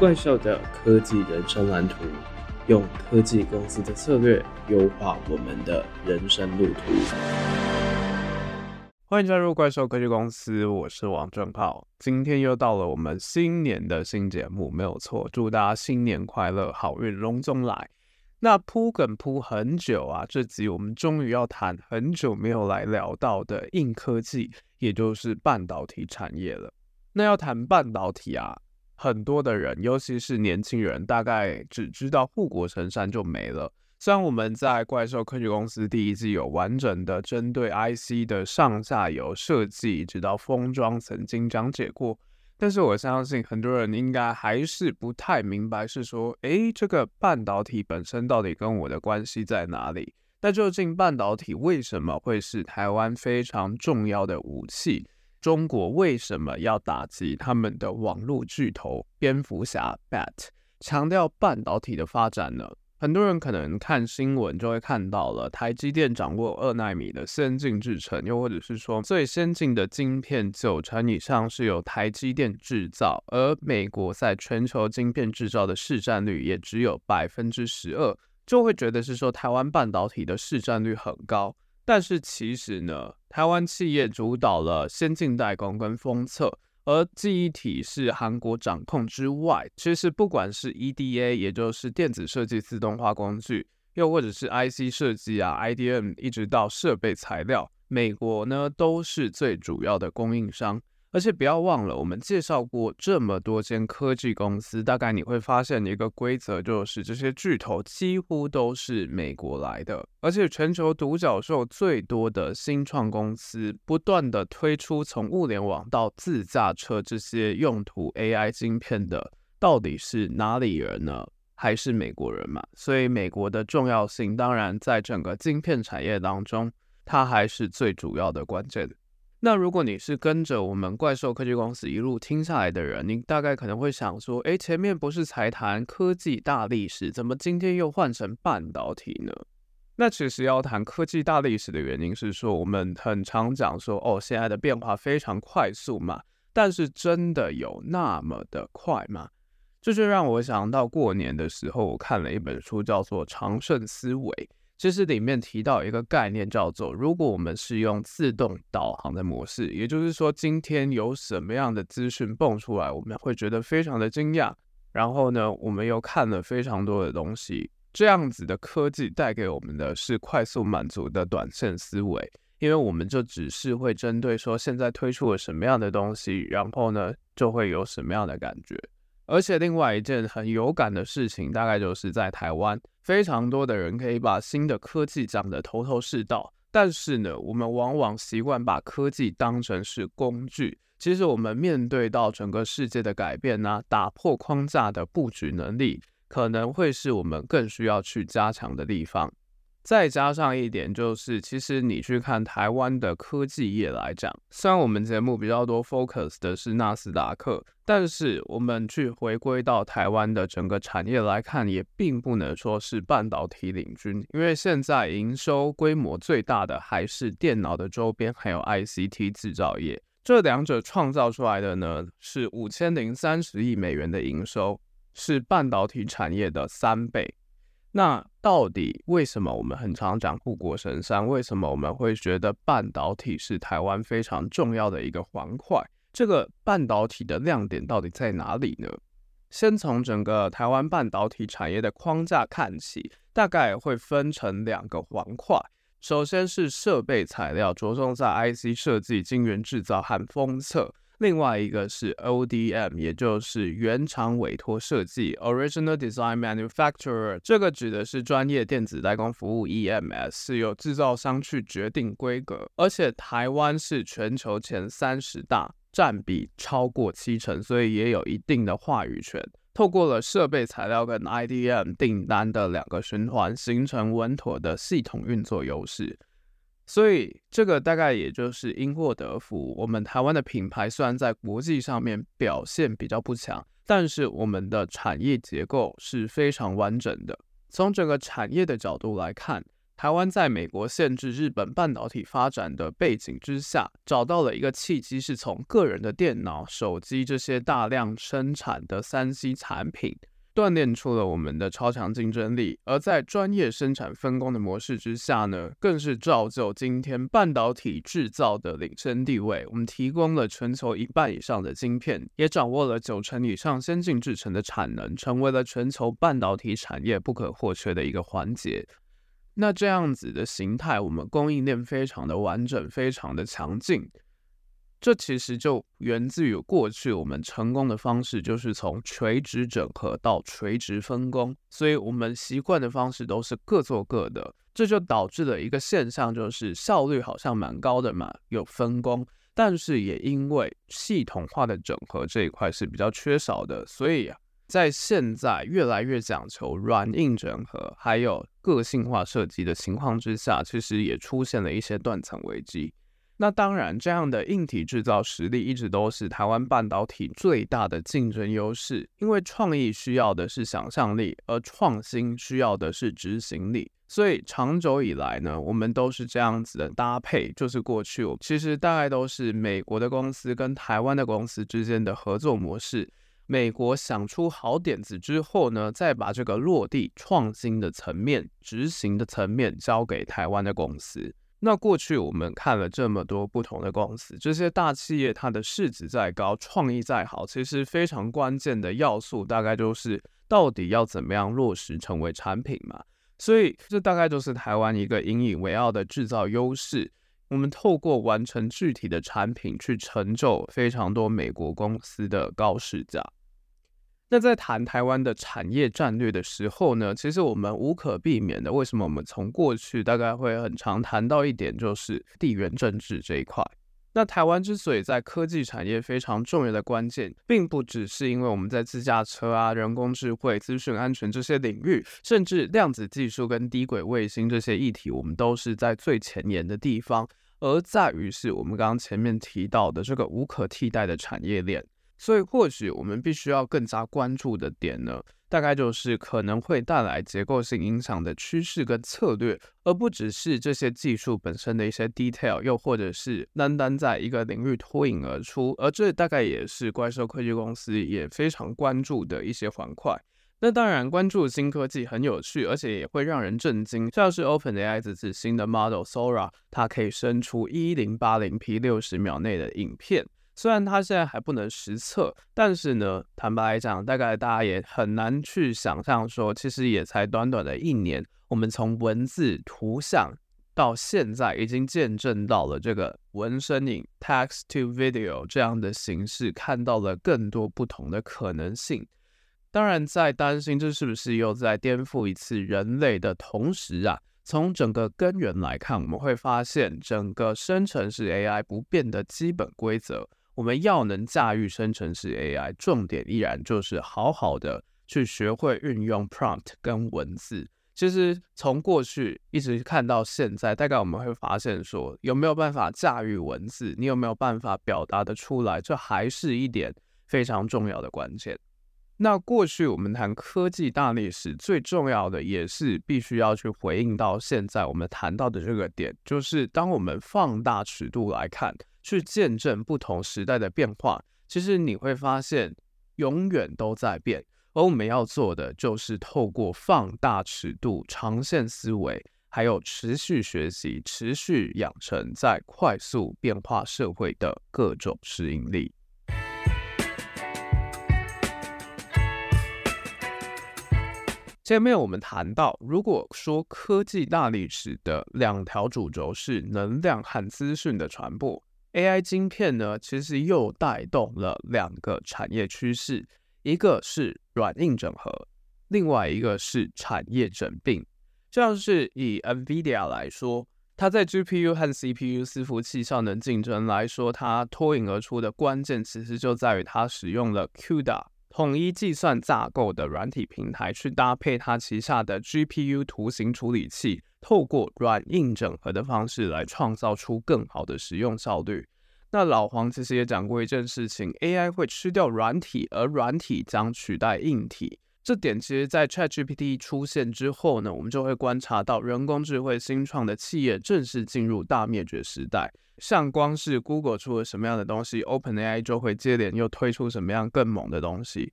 怪兽的科技人生蓝图，用科技公司的策略优化我们的人生路途。欢迎加入怪兽科技公司，我是王正浩。今天又到了我们新年的新节目，没有错，祝大家新年快乐，好运龙中来。那铺梗铺很久啊，这集我们终于要谈很久没有来聊到的硬科技，也就是半导体产业了。那要谈半导体啊。很多的人，尤其是年轻人，大概只知道护国神山就没了。虽然我们在怪兽科技公司第一季有完整的针对 IC 的上下游设计，直到封装曾经讲解过，但是我相信很多人应该还是不太明白，是说，诶，这个半导体本身到底跟我的关系在哪里？那究竟半导体为什么会是台湾非常重要的武器？中国为什么要打击他们的网络巨头蝙蝠侠 Bat，强调半导体的发展呢？很多人可能看新闻就会看到了，台积电掌握二纳米的先进制程，又或者是说最先进的晶片九成以上是由台积电制造，而美国在全球晶片制造的市占率也只有百分之十二，就会觉得是说台湾半导体的市占率很高。但是其实呢，台湾企业主导了先进代工跟封测，而记忆体是韩国掌控之外，其实不管是 EDA，也就是电子设计自动化工具，又或者是 IC 设计啊，IDM，一直到设备材料，美国呢都是最主要的供应商。而且不要忘了，我们介绍过这么多间科技公司，大概你会发现一个规则，就是这些巨头几乎都是美国来的。而且全球独角兽最多的新创公司，不断的推出从物联网到自驾车这些用途 AI 晶片的，到底是哪里人呢？还是美国人嘛？所以美国的重要性，当然在整个晶片产业当中，它还是最主要的关键。那如果你是跟着我们怪兽科技公司一路听下来的人，你大概可能会想说，诶，前面不是才谈科技大历史，怎么今天又换成半导体呢？那其实要谈科技大历史的原因是说，我们很常讲说，哦，现在的变化非常快速嘛，但是真的有那么的快吗？这就让我想到过年的时候，我看了一本书，叫做《长盛思维》。其实里面提到一个概念，叫做如果我们是用自动导航的模式，也就是说，今天有什么样的资讯蹦出来，我们会觉得非常的惊讶。然后呢，我们又看了非常多的东西，这样子的科技带给我们的是快速满足的短线思维，因为我们就只是会针对说现在推出了什么样的东西，然后呢就会有什么样的感觉。而且另外一件很有感的事情，大概就是在台湾，非常多的人可以把新的科技讲得头头是道，但是呢，我们往往习惯把科技当成是工具。其实我们面对到整个世界的改变呢，打破框架的布局能力，可能会是我们更需要去加强的地方。再加上一点，就是其实你去看台湾的科技业来讲，虽然我们节目比较多 focus 的是纳斯达克，但是我们去回归到台湾的整个产业来看，也并不能说是半导体领军，因为现在营收规模最大的还是电脑的周边，还有 ICT 制造业，这两者创造出来的呢是五千零三十亿美元的营收，是半导体产业的三倍。那到底为什么我们很常讲护国神山？为什么我们会觉得半导体是台湾非常重要的一个环块？这个半导体的亮点到底在哪里呢？先从整个台湾半导体产业的框架看起，大概会分成两个环块。首先是设备材料，着重在 IC 设计、晶圆制造和封测。另外一个是 ODM，也就是原厂委托设计 （Original Design Manufacturer），这个指的是专业电子代工服务 （EMS），是由制造商去决定规格，而且台湾是全球前三十大，占比超过七成，所以也有一定的话语权。透过了设备材料跟 IDM 订单的两个循环，形成稳妥的系统运作优势。所以这个大概也就是因祸得福。我们台湾的品牌虽然在国际上面表现比较不强，但是我们的产业结构是非常完整的。从整个产业的角度来看，台湾在美国限制日本半导体发展的背景之下，找到了一个契机，是从个人的电脑、手机这些大量生产的三 C 产品，锻炼出了我们的超强竞争力。而在专业生产分工的模式之下呢，更是造就今天半导体制造的领先地位。我们提供了全球一半以上的晶片，也掌握了九成以上先进制程的产能，成为了全球半导体产业不可或缺的一个环节。那这样子的形态，我们供应链非常的完整，非常的强劲。这其实就源自于过去我们成功的方式，就是从垂直整合到垂直分工。所以我们习惯的方式都是各做各的，这就导致了一个现象，就是效率好像蛮高的嘛，有分工，但是也因为系统化的整合这一块是比较缺少的，所以。在现在越来越讲求软硬整合，还有个性化设计的情况之下，其实也出现了一些断层危机。那当然，这样的硬体制造实力一直都是台湾半导体最大的竞争优势，因为创意需要的是想象力，而创新需要的是执行力。所以长久以来呢，我们都是这样子的搭配，就是过去其实大概都是美国的公司跟台湾的公司之间的合作模式。美国想出好点子之后呢，再把这个落地创新的层面、执行的层面交给台湾的公司。那过去我们看了这么多不同的公司，这些大企业它的市值再高、创意再好，其实非常关键的要素大概就是到底要怎么样落实成为产品嘛。所以这大概就是台湾一个引以为傲的制造优势。我们透过完成具体的产品，去成就非常多美国公司的高市价。那在谈台湾的产业战略的时候呢，其实我们无可避免的，为什么我们从过去大概会很常谈到一点，就是地缘政治这一块。那台湾之所以在科技产业非常重要的关键，并不只是因为我们在自驾车啊、人工智慧、资讯安全这些领域，甚至量子技术跟低轨卫星这些议题，我们都是在最前沿的地方，而在于是我们刚刚前面提到的这个无可替代的产业链。所以，或许我们必须要更加关注的点呢，大概就是可能会带来结构性影响的趋势跟策略，而不只是这些技术本身的一些 detail，又或者是单单在一个领域脱颖而出。而这大概也是怪兽科技公司也非常关注的一些环块。那当然，关注新科技很有趣，而且也会让人震惊，像是 OpenAI 这次新的 model Sora，它可以生出一零八零 P 六十秒内的影片。虽然它现在还不能实测，但是呢，坦白来讲，大概大家也很难去想象说，其实也才短短的一年，我们从文字、图像到现在，已经见证到了这个文声影 （text to video） 这样的形式，看到了更多不同的可能性。当然，在担心这是不是又在颠覆一次人类的同时啊，从整个根源来看，我们会发现整个生成式 AI 不变的基本规则。我们要能驾驭生成式 AI，重点依然就是好好的去学会运用 prompt 跟文字。其实从过去一直看到现在，大概我们会发现说，有没有办法驾驭文字，你有没有办法表达得出来，这还是一点非常重要的关键。那过去我们谈科技大历史，最重要的也是必须要去回应到现在我们谈到的这个点，就是当我们放大尺度来看。去见证不同时代的变化，其实你会发现永远都在变，而我们要做的就是透过放大尺度、长线思维，还有持续学习、持续养成在快速变化社会的各种适应力。前面我们谈到，如果说科技大历史的两条主轴是能量和资讯的传播。AI 晶片呢，其实又带动了两个产业趋势，一个是软硬整合，另外一个是产业整并。像是以 NVIDIA 来说，它在 GPU 和 CPU 伺服器上的竞争来说，它脱颖而出的关键其实就在于它使用了 CUDA 统一计算架构的软体平台，去搭配它旗下的 GPU 图形处理器。透过软硬整合的方式来创造出更好的使用效率。那老黄其实也讲过一件事情：AI 会吃掉软体，而软体将取代硬体。这点其实，在 ChatGPT 出现之后呢，我们就会观察到人工智慧新创的企业正式进入大灭绝时代。像光是 Google 出了什么样的东西，OpenAI 就会接连又推出什么样更猛的东西。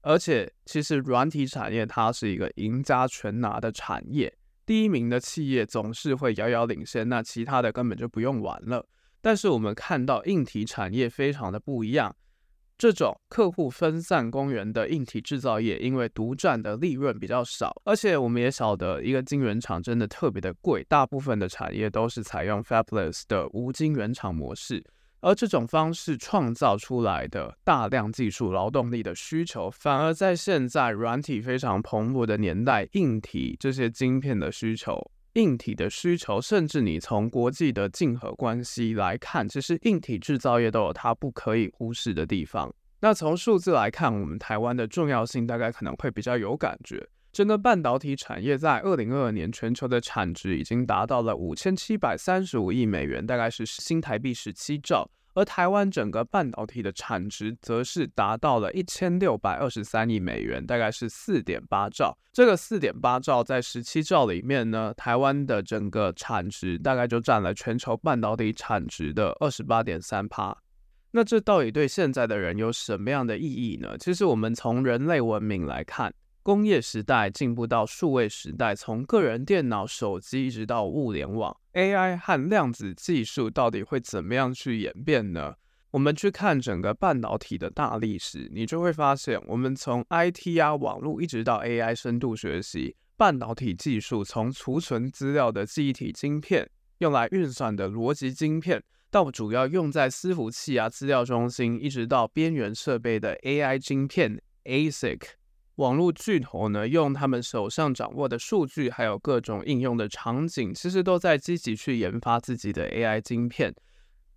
而且，其实软体产业它是一个赢家全拿的产业，第一名的企业总是会遥遥领先，那其他的根本就不用玩了。但是我们看到硬体产业非常的不一样。这种客户分散公园的硬体制造业，因为独占的利润比较少，而且我们也晓得一个晶圆厂真的特别的贵，大部分的产业都是采用 fabless 的无晶圆厂模式，而这种方式创造出来的大量技术劳动力的需求，反而在现在软体非常蓬勃的年代，硬体这些晶片的需求。硬体的需求，甚至你从国际的竞合关系来看，其实硬体制造业都有它不可以忽视的地方。那从数字来看，我们台湾的重要性大概可能会比较有感觉。整个半导体产业在二零二二年全球的产值已经达到了五千七百三十五亿美元，大概是新台币十七兆。而台湾整个半导体的产值则是达到了一千六百二十三亿美元，大概是四点八兆。这个四点八兆在十七兆里面呢，台湾的整个产值大概就占了全球半导体产值的二十八点三趴。那这到底对现在的人有什么样的意义呢？其实我们从人类文明来看。工业时代进步到数位时代，从个人电脑、手机一直到物联网，AI 和量子技术到底会怎么样去演变呢？我们去看整个半导体的大历史，你就会发现，我们从 IT 啊网络一直到 AI 深度学习，半导体技术从储存资料的记忆体晶片，用来运算的逻辑晶片，到主要用在伺服器啊资料中心，一直到边缘设备的 AI 晶片 ASIC。网络巨头呢，用他们手上掌握的数据，还有各种应用的场景，其实都在积极去研发自己的 AI 晶片。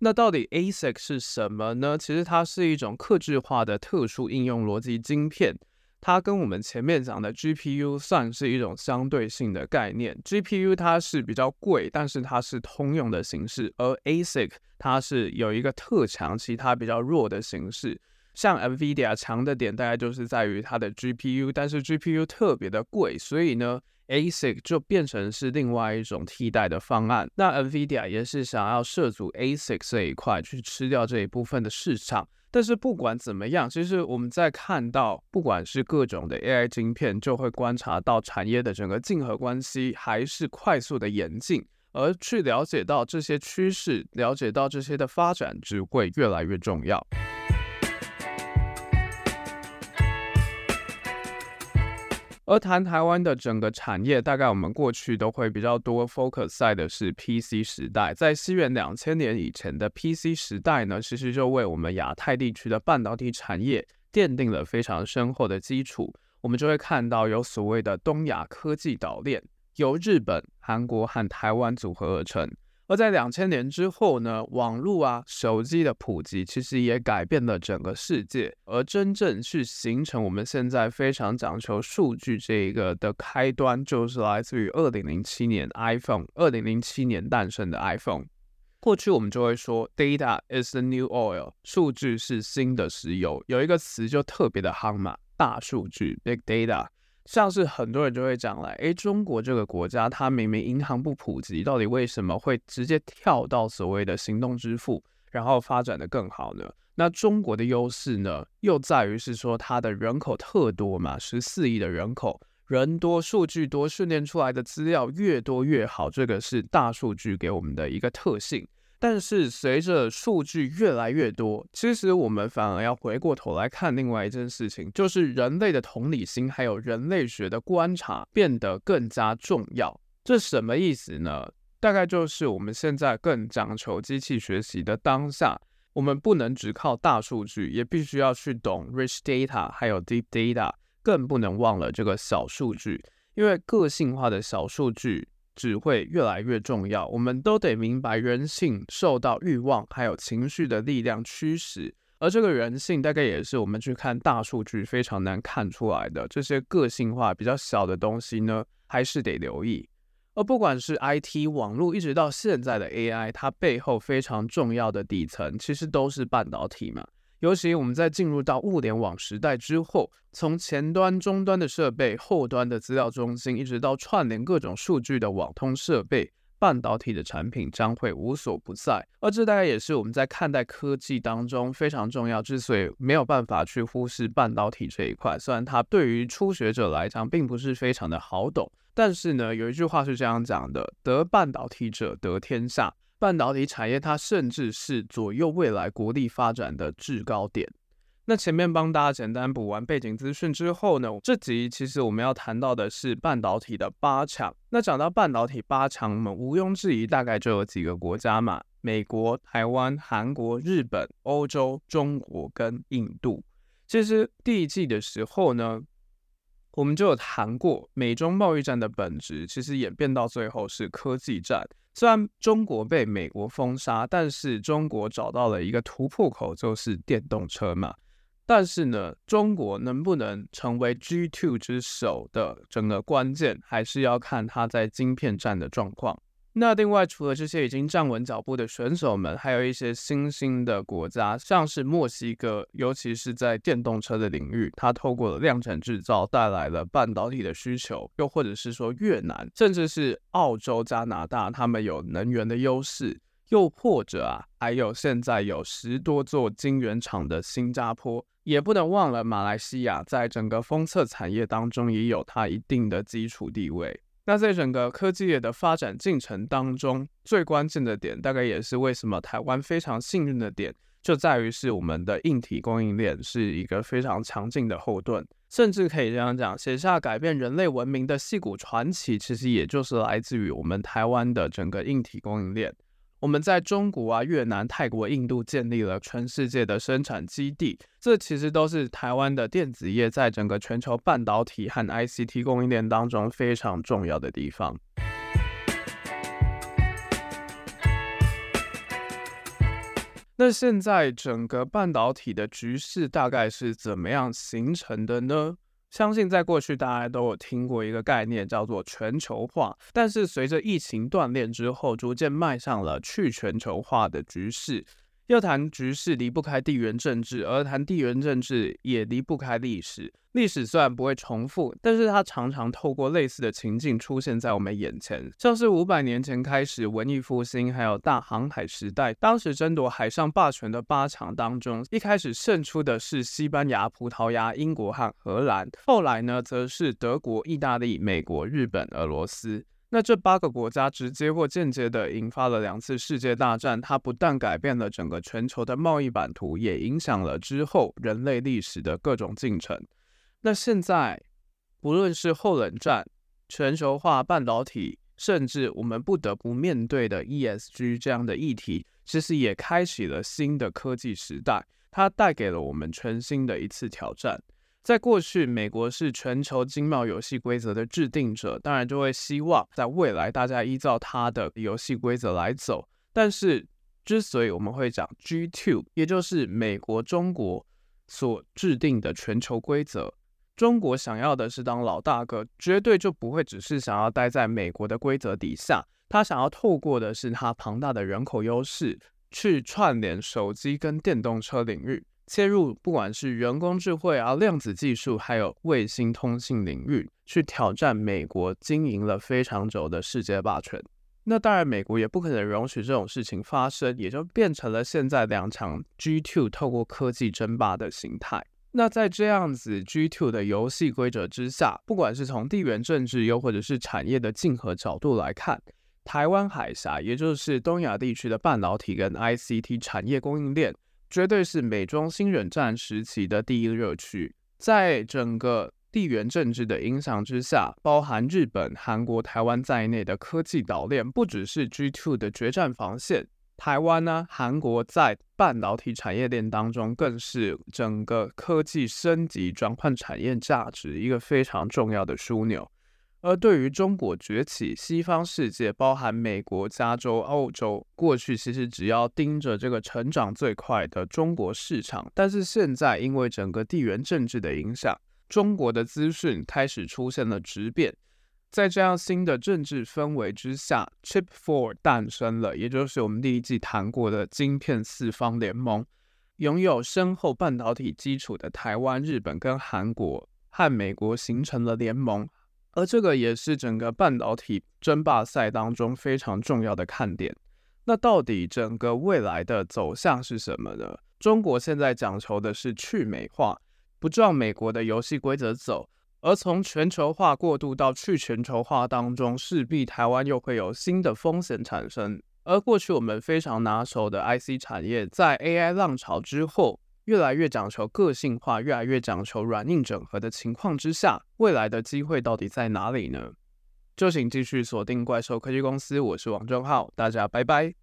那到底 ASIC 是什么呢？其实它是一种客制化的特殊应用逻辑晶片，它跟我们前面讲的 GPU 算是一种相对性的概念。GPU 它是比较贵，但是它是通用的形式，而 ASIC 它是有一个特强，其他比较弱的形式。像 NVIDIA 强的点大概就是在于它的 GPU，但是 GPU 特别的贵，所以呢，ASIC 就变成是另外一种替代的方案。那 NVIDIA 也是想要涉足 ASIC 这一块去吃掉这一部分的市场。但是不管怎么样，其实我们在看到不管是各种的 AI 晶片，就会观察到产业的整个竞合关系还是快速的演进，而去了解到这些趋势，了解到这些的发展，只会越来越重要。而谈台湾的整个产业，大概我们过去都会比较多 focus 在的是 PC 时代。在西元两千年以前的 PC 时代呢，其实就为我们亚太地区的半导体产业奠定了非常深厚的基础。我们就会看到有所谓的东亚科技岛链，由日本、韩国和台湾组合而成。而在两千年之后呢，网络啊、手机的普及，其实也改变了整个世界。而真正去形成我们现在非常讲求数据这一个的开端，就是来自于二零零七年 iPhone，二零零七年诞生的 iPhone。过去我们就会说，Data is the new oil，数据是新的石油。有一个词就特别的夯嘛，大数据 （Big Data）。像是很多人就会讲来，诶，中国这个国家，它明明银行不普及，到底为什么会直接跳到所谓的行动支付，然后发展得更好呢？那中国的优势呢，又在于是说它的人口特多嘛，十四亿的人口，人多数据多，训练出来的资料越多越好，这个是大数据给我们的一个特性。但是随着数据越来越多，其实我们反而要回过头来看另外一件事情，就是人类的同理心还有人类学的观察变得更加重要。这什么意思呢？大概就是我们现在更讲求机器学习的当下，我们不能只靠大数据，也必须要去懂 rich data 还有 deep data，更不能忘了这个小数据，因为个性化的小数据。只会越来越重要。我们都得明白，人性受到欲望还有情绪的力量驱使，而这个人性大概也是我们去看大数据非常难看出来的。这些个性化比较小的东西呢，还是得留意。而不管是 IT 网络，一直到现在的 AI，它背后非常重要的底层其实都是半导体嘛。尤其我们在进入到物联网时代之后，从前端、终端的设备、后端的资料中心，一直到串联各种数据的网通设备。半导体的产品将会无所不在，而这大概也是我们在看待科技当中非常重要。之所以没有办法去忽视半导体这一块，虽然它对于初学者来讲并不是非常的好懂，但是呢，有一句话是这样讲的：“得半导体者得天下。”半导体产业它甚至是左右未来国力发展的制高点。那前面帮大家简单补完背景资讯之后呢，这集其实我们要谈到的是半导体的八强。那讲到半导体八强，我们毋庸置疑大概就有几个国家嘛：美国、台湾、韩国、日本、欧洲、中国跟印度。其实第一季的时候呢，我们就有谈过美中贸易战的本质，其实演变到最后是科技战。虽然中国被美国封杀，但是中国找到了一个突破口，就是电动车嘛。但是呢，中国能不能成为 G2 之首的整个关键，还是要看它在晶片战的状况。那另外，除了这些已经站稳脚步的选手们，还有一些新兴的国家，像是墨西哥，尤其是在电动车的领域，它透过了量产制造带来了半导体的需求；又或者是说越南，甚至是澳洲、加拿大，他们有能源的优势；又或者啊，还有现在有十多座晶圆厂的新加坡。也不能忘了，马来西亚在整个封测产业当中也有它一定的基础地位。那在整个科技业的发展进程当中，最关键的点，大概也是为什么台湾非常幸运的点，就在于是我们的硬体供应链是一个非常强劲的后盾，甚至可以这样讲，写下改变人类文明的戏骨传奇，其实也就是来自于我们台湾的整个硬体供应链。我们在中国啊、越南、泰国、印度建立了全世界的生产基地，这其实都是台湾的电子业在整个全球半导体和 ICT 供应链当中非常重要的地方。那现在整个半导体的局势大概是怎么样形成的呢？相信在过去，大家都有听过一个概念，叫做全球化。但是随着疫情锻炼之后，逐渐迈上了去全球化的局势。要谈局势离不开地缘政治，而谈地缘政治也离不开历史。历史虽然不会重复，但是它常常透过类似的情境出现在我们眼前。像是五百年前开始文艺复兴，还有大航海时代，当时争夺海上霸权的八强当中，一开始胜出的是西班牙、葡萄牙、英国和荷兰，后来呢，则是德国、意大利、美国、日本、俄罗斯。那这八个国家直接或间接的引发了两次世界大战，它不但改变了整个全球的贸易版图，也影响了之后人类历史的各种进程。那现在，不论是后冷战、全球化、半导体，甚至我们不得不面对的 ESG 这样的议题，其实也开启了新的科技时代，它带给了我们全新的一次挑战。在过去，美国是全球经贸游戏规则的制定者，当然就会希望在未来大家依照它的游戏规则来走。但是，之所以我们会讲 G2，也就是美国、中国所制定的全球规则，中国想要的是当老大哥，绝对就不会只是想要待在美国的规则底下，他想要透过的是他庞大的人口优势，去串联手机跟电动车领域。切入不管是人工智慧啊、量子技术，还有卫星通信领域，去挑战美国经营了非常久的世界霸权。那当然，美国也不可能容许这种事情发生，也就变成了现在两场 G2 透过科技争霸的形态。那在这样子 G2 的游戏规则之下，不管是从地缘政治又或者是产业的竞合角度来看，台湾海峡，也就是东亚地区的半导体跟 ICT 产业供应链。绝对是美中新冷战时期的第一热区，在整个地缘政治的影响之下，包含日本、韩国、台湾在内的科技岛链，不只是 G2 的决战防线。台湾呢，韩国在半导体产业链当中，更是整个科技升级转换产业价值一个非常重要的枢纽。而对于中国崛起，西方世界包含美国、加州、欧洲，过去其实只要盯着这个成长最快的中国市场，但是现在因为整个地缘政治的影响，中国的资讯开始出现了质变。在这样新的政治氛围之下，Chip Four 诞生了，也就是我们第一季谈过的晶片四方联盟。拥有深厚半导体基础的台湾、日本跟韩国和美国形成了联盟，而这个也是整个半导体争霸赛当中非常重要的看点。那到底整个未来的走向是什么呢？中国现在讲求的是去美化，不照美国的游戏规则走，而从全球化过渡到去全球化当中，势必台湾又会有新的风险产生。而过去我们非常拿手的 IC 产业，在 AI 浪潮之后，越来越讲求个性化，越来越讲求软硬整合的情况之下，未来的机会到底在哪里呢？就请继续锁定怪兽科技公司，我是王正浩，大家拜拜。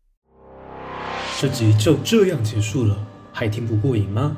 这集就这样结束了，还听不过瘾吗？